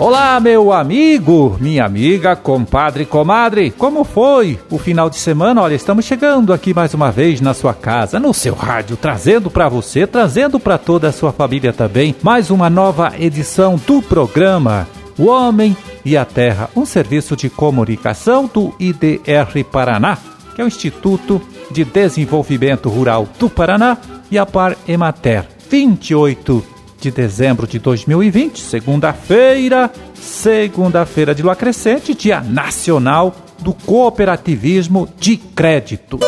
Olá, meu amigo, minha amiga, compadre, comadre, como foi o final de semana? Olha, estamos chegando aqui mais uma vez na sua casa, no seu rádio, trazendo para você, trazendo para toda a sua família também, mais uma nova edição do programa O Homem e a Terra, um serviço de comunicação do IDR Paraná, que é o Instituto de Desenvolvimento Rural do Paraná e a Par Emater. 28 de dezembro de 2020, segunda-feira, segunda-feira de lua crescente, Dia Nacional do Cooperativismo de Crédito.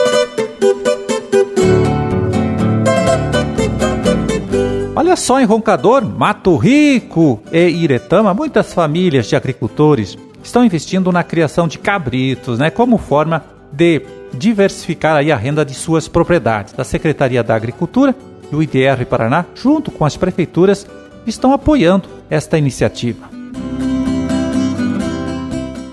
Olha só em Roncador, Mato Rico e Iretama, muitas famílias de agricultores estão investindo na criação de cabritos, né, como forma de diversificar aí a renda de suas propriedades. Da Secretaria da Agricultura e o IDR Paraná, junto com as prefeituras, estão apoiando esta iniciativa.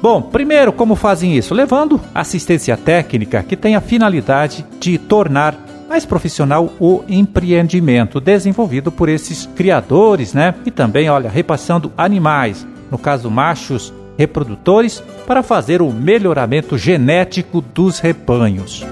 Bom, primeiro, como fazem isso? Levando assistência técnica que tem a finalidade de tornar mais profissional o empreendimento desenvolvido por esses criadores, né? E também, olha, repassando animais, no caso machos reprodutores, para fazer o melhoramento genético dos rebanhos.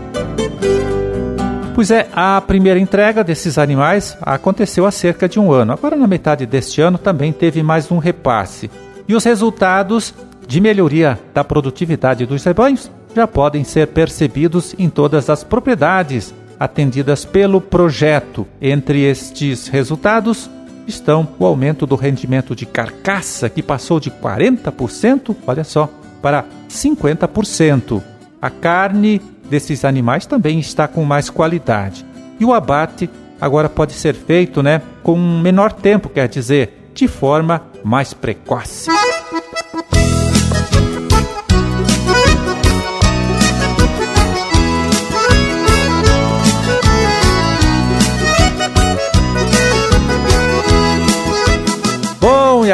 Pois é, a primeira entrega desses animais aconteceu há cerca de um ano. Agora, na metade deste ano, também teve mais um repasse. E os resultados de melhoria da produtividade dos rebanhos já podem ser percebidos em todas as propriedades atendidas pelo projeto. Entre estes resultados estão o aumento do rendimento de carcaça, que passou de 40%, olha só, para 50%. A carne desses animais também está com mais qualidade. E o abate agora pode ser feito né, com menor tempo, quer dizer, de forma mais precoce.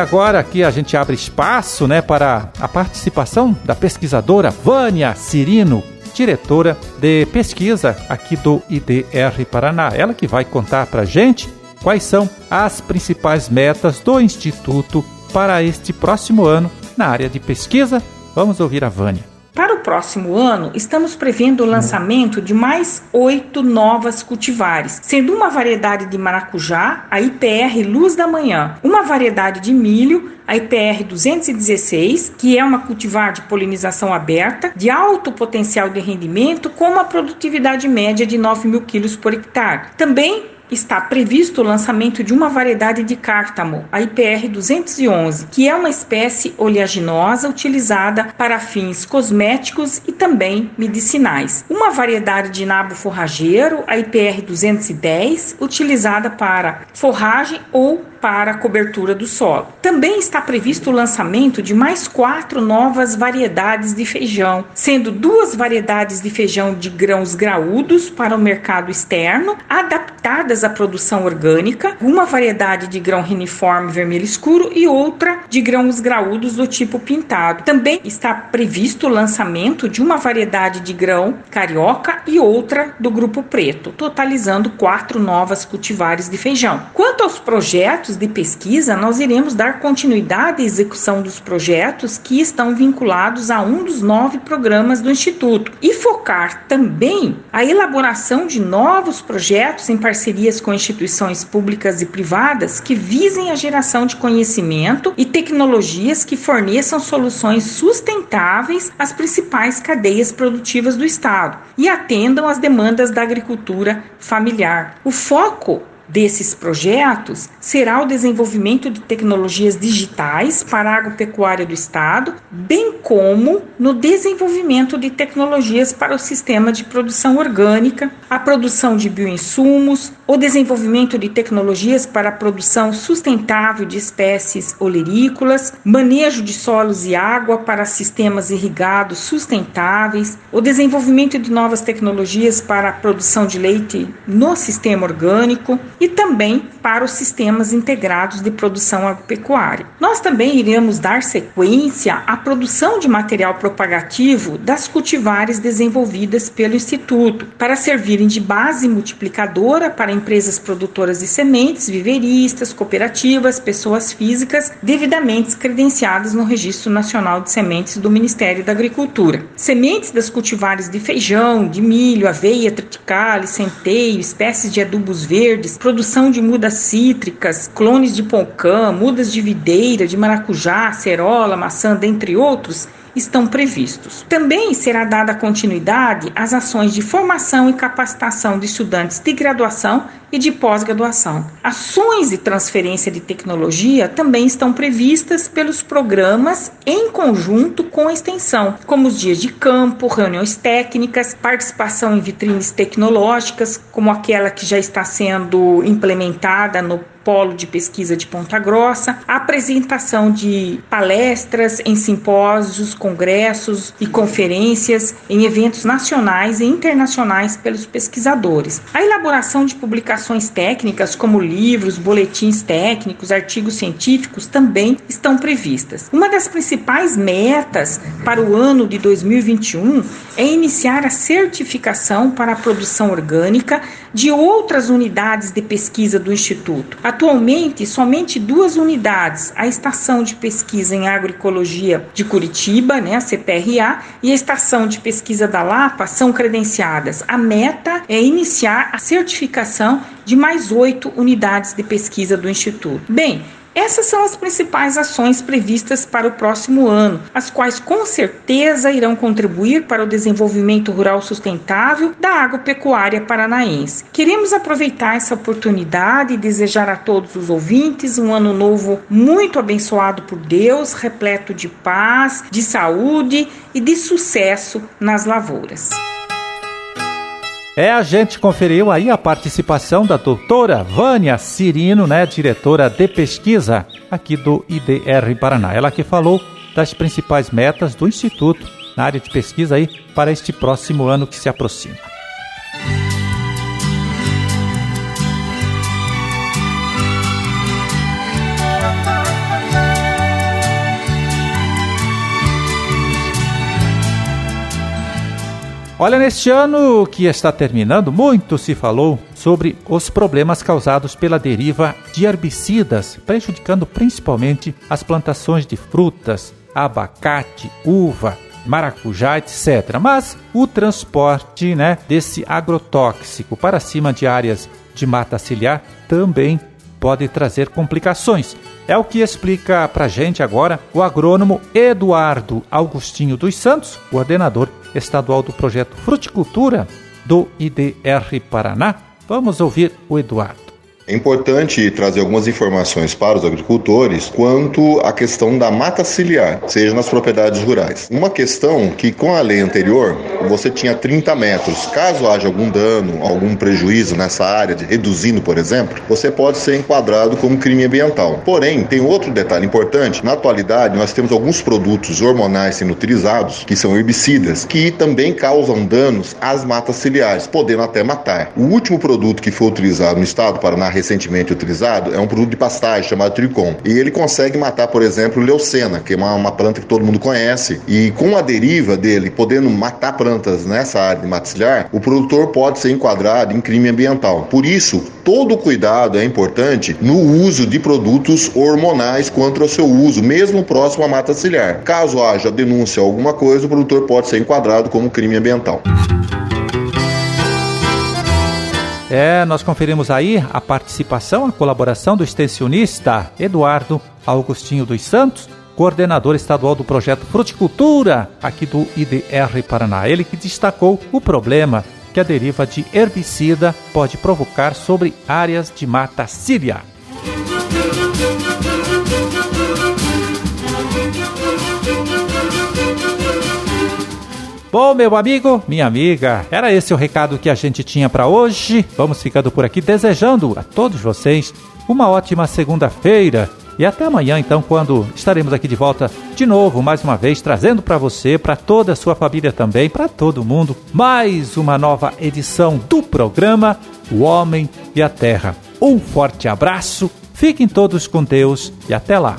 Agora aqui a gente abre espaço né, para a participação da pesquisadora Vânia Cirino diretora de pesquisa aqui do IDR Paraná. Ela que vai contar para gente quais são as principais metas do Instituto para este próximo ano na área de pesquisa. Vamos ouvir a Vânia. Próximo ano, estamos prevendo o lançamento de mais oito novas cultivares, sendo uma variedade de maracujá, a IPR Luz da Manhã, uma variedade de milho, a IPR 216, que é uma cultivar de polinização aberta, de alto potencial de rendimento, com uma produtividade média de 9 mil quilos por hectare. Também está previsto o lançamento de uma variedade de cártamo, a IPR 211, que é uma espécie oleaginosa utilizada para fins cosméticos e também medicinais. Uma variedade de nabo forrageiro, a IPR 210, utilizada para forragem ou para a cobertura do solo. Também está previsto o lançamento de mais quatro novas variedades de feijão, sendo duas variedades de feijão de grãos graúdos para o mercado externo, adaptadas à produção orgânica, uma variedade de grão reniforme vermelho escuro e outra de grãos graúdos do tipo pintado. Também está previsto o lançamento de uma variedade de grão carioca e outra do grupo preto, totalizando quatro novas cultivares de feijão. Quanto aos projetos projetos de pesquisa, nós iremos dar continuidade à execução dos projetos que estão vinculados a um dos nove programas do Instituto e focar também a elaboração de novos projetos em parcerias com instituições públicas e privadas que visem a geração de conhecimento e tecnologias que forneçam soluções sustentáveis às principais cadeias produtivas do Estado e atendam às demandas da agricultura familiar. O foco desses projetos será o desenvolvimento de tecnologias digitais para a agropecuária do Estado, bem como no desenvolvimento de tecnologias para o sistema de produção orgânica, a produção de bioinsumos, o desenvolvimento de tecnologias para a produção sustentável de espécies olerícolas, manejo de solos e água para sistemas irrigados sustentáveis, o desenvolvimento de novas tecnologias para a produção de leite no sistema orgânico e também para os sistemas integrados de produção agropecuária. Nós também iremos dar sequência à produção de material propagativo das cultivares desenvolvidas pelo Instituto para servir servirem de base multiplicadora para empresas produtoras de sementes, viveristas, cooperativas, pessoas físicas devidamente credenciadas no Registro Nacional de Sementes do Ministério da Agricultura. Sementes das cultivares de feijão, de milho, aveia, triticale, centeio, espécies de adubos verdes, produção de mudas cítricas, clones de poncã, mudas de videira, de maracujá, cerola, maçã, dentre outros, estão previstos. Também será dada continuidade às ações de formação e capacitação de estudantes de graduação e de pós-graduação. Ações de transferência de tecnologia também estão previstas pelos programas em conjunto com a extensão, como os dias de campo, reuniões técnicas, participação em vitrines tecnológicas, como aquela que já está sendo implementada no Polo de Pesquisa de Ponta Grossa, apresentação de palestras em simpósios, congressos e conferências em eventos nacionais e internacionais pelos pesquisadores. A elaboração de publicações técnicas, como livros, boletins técnicos, artigos científicos, também estão previstas. Uma das principais metas para o ano de 2021 é iniciar a certificação para a produção orgânica de outras unidades de pesquisa do Instituto. Atualmente, somente duas unidades, a Estação de Pesquisa em Agroecologia de Curitiba, né, a CPRA, e a Estação de Pesquisa da Lapa, são credenciadas. A meta é iniciar a certificação de mais oito unidades de pesquisa do Instituto. Bem, essas são as principais ações previstas para o próximo ano, as quais com certeza irão contribuir para o desenvolvimento rural sustentável da agropecuária paranaense. Queremos aproveitar essa oportunidade e desejar a todos os ouvintes um ano novo muito abençoado por Deus, repleto de paz, de saúde e de sucesso nas lavouras. É, a gente conferiu aí a participação da doutora Vânia Cirino, né, diretora de pesquisa aqui do IDR Paraná. Ela que falou das principais metas do Instituto na área de pesquisa aí para este próximo ano que se aproxima. Olha, neste ano que está terminando, muito se falou sobre os problemas causados pela deriva de herbicidas, prejudicando principalmente as plantações de frutas, abacate, uva, maracujá, etc. Mas o transporte né, desse agrotóxico para cima de áreas de mata ciliar também pode trazer complicações. É o que explica para gente agora o agrônomo Eduardo Augustinho dos Santos, coordenador estadual do projeto Fruticultura do IDR Paraná. Vamos ouvir o Eduardo. É importante trazer algumas informações para os agricultores quanto à questão da mata ciliar, seja nas propriedades rurais. Uma questão que com a lei anterior você tinha 30 metros. Caso haja algum dano, algum prejuízo nessa área, de, reduzindo, por exemplo, você pode ser enquadrado como crime ambiental. Porém, tem outro detalhe importante. Na atualidade, nós temos alguns produtos hormonais sendo utilizados, que são herbicidas, que também causam danos às matas ciliares, podendo até matar. O último produto que foi utilizado no estado do Paraná recentemente utilizado é um produto de pastagem chamado Tricom. E ele consegue matar, por exemplo, leucena, que é uma, uma planta que todo mundo conhece. E com a deriva dele, podendo matar plantas nessa área de maticiliar, o produtor pode ser enquadrado em crime ambiental. Por isso, todo cuidado é importante no uso de produtos hormonais contra o seu uso, mesmo próximo à mata ciliar. Caso haja denúncia alguma coisa, o produtor pode ser enquadrado como crime ambiental. É, nós conferimos aí a participação, a colaboração do extensionista Eduardo Augustinho dos Santos, coordenador estadual do projeto Fruticultura aqui do IDR Paraná. Ele que destacou o problema que a deriva de herbicida pode provocar sobre áreas de mata ciliar. Bom, meu amigo, minha amiga, era esse o recado que a gente tinha para hoje. Vamos ficando por aqui desejando a todos vocês uma ótima segunda-feira. E até amanhã, então, quando estaremos aqui de volta de novo, mais uma vez, trazendo para você, para toda a sua família também, para todo mundo, mais uma nova edição do programa O Homem e a Terra. Um forte abraço, fiquem todos com Deus e até lá.